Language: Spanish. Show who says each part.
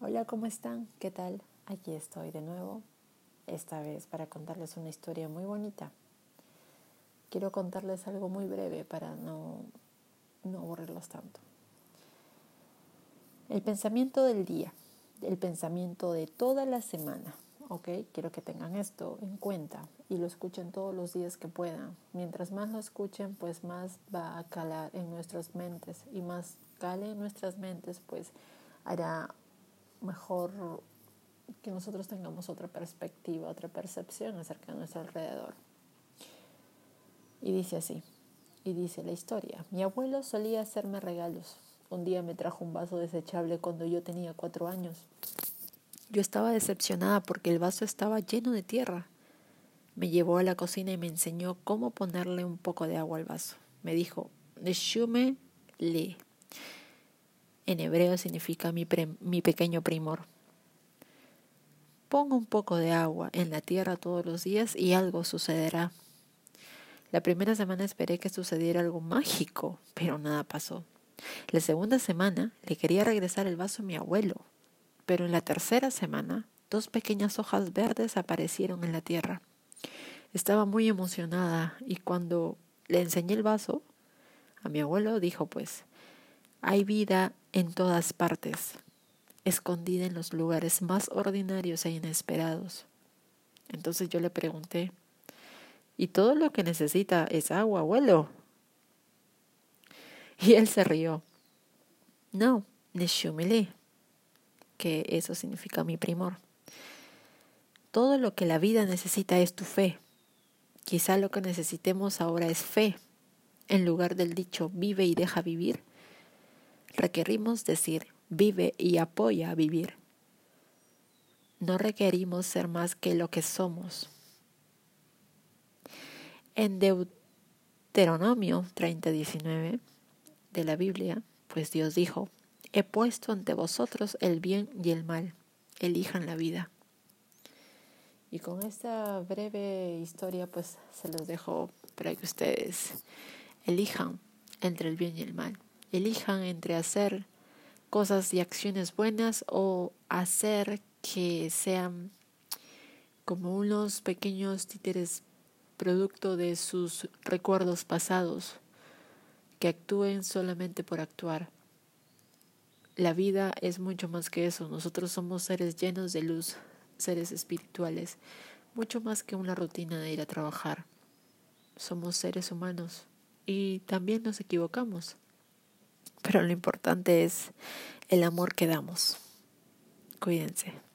Speaker 1: Hola, ¿cómo están? ¿Qué tal? Aquí estoy de nuevo, esta vez para contarles una historia muy bonita. Quiero contarles algo muy breve para no, no aburrirlos tanto. El pensamiento del día, el pensamiento de toda la semana, ¿ok? Quiero que tengan esto en cuenta y lo escuchen todos los días que puedan. Mientras más lo escuchen, pues más va a calar en nuestras mentes y más cale en nuestras mentes, pues hará mejor que nosotros tengamos otra perspectiva, otra percepción acerca de nuestro alrededor. Y dice así, y dice la historia, mi abuelo solía hacerme regalos. Un día me trajo un vaso desechable cuando yo tenía cuatro años. Yo estaba decepcionada porque el vaso estaba lleno de tierra. Me llevó a la cocina y me enseñó cómo ponerle un poco de agua al vaso. Me dijo, le en hebreo significa mi, pequeño primor. Ponga un poco de agua en la tierra todos los días y algo sucederá. La primera semana esperé que sucediera algo mágico, pero nada pasó. La segunda semana le quería regresar el vaso a mi abuelo, pero en la tercera semana dos pequeñas hojas verdes aparecieron en la tierra. Estaba muy emocionada y cuando le enseñé el vaso a mi abuelo dijo pues, hay vida en todas partes, escondida en los lugares más ordinarios e inesperados. Entonces yo le pregunté, ¿y todo lo que necesita es agua, abuelo? Y él se rió. No, Neshumile, que eso significa mi primor. Todo lo que la vida necesita es tu fe. Quizá lo que necesitemos ahora es fe. En lugar del dicho vive y deja vivir, requerimos decir vive y apoya a vivir. No requerimos ser más que lo que somos. En Deuteronomio 30:19 de la Biblia, pues Dios dijo, he puesto ante vosotros el bien y el mal, elijan la vida. Y con esta breve historia pues se los dejo para que ustedes elijan entre el bien y el mal elijan entre hacer cosas y acciones buenas o hacer que sean como unos pequeños títeres producto de sus recuerdos pasados, que actúen solamente por actuar. La vida es mucho más que eso. Nosotros somos seres llenos de luz, seres espirituales, mucho más que una rutina de ir a trabajar. Somos seres humanos y también nos equivocamos pero lo importante es el amor que damos. Cuídense.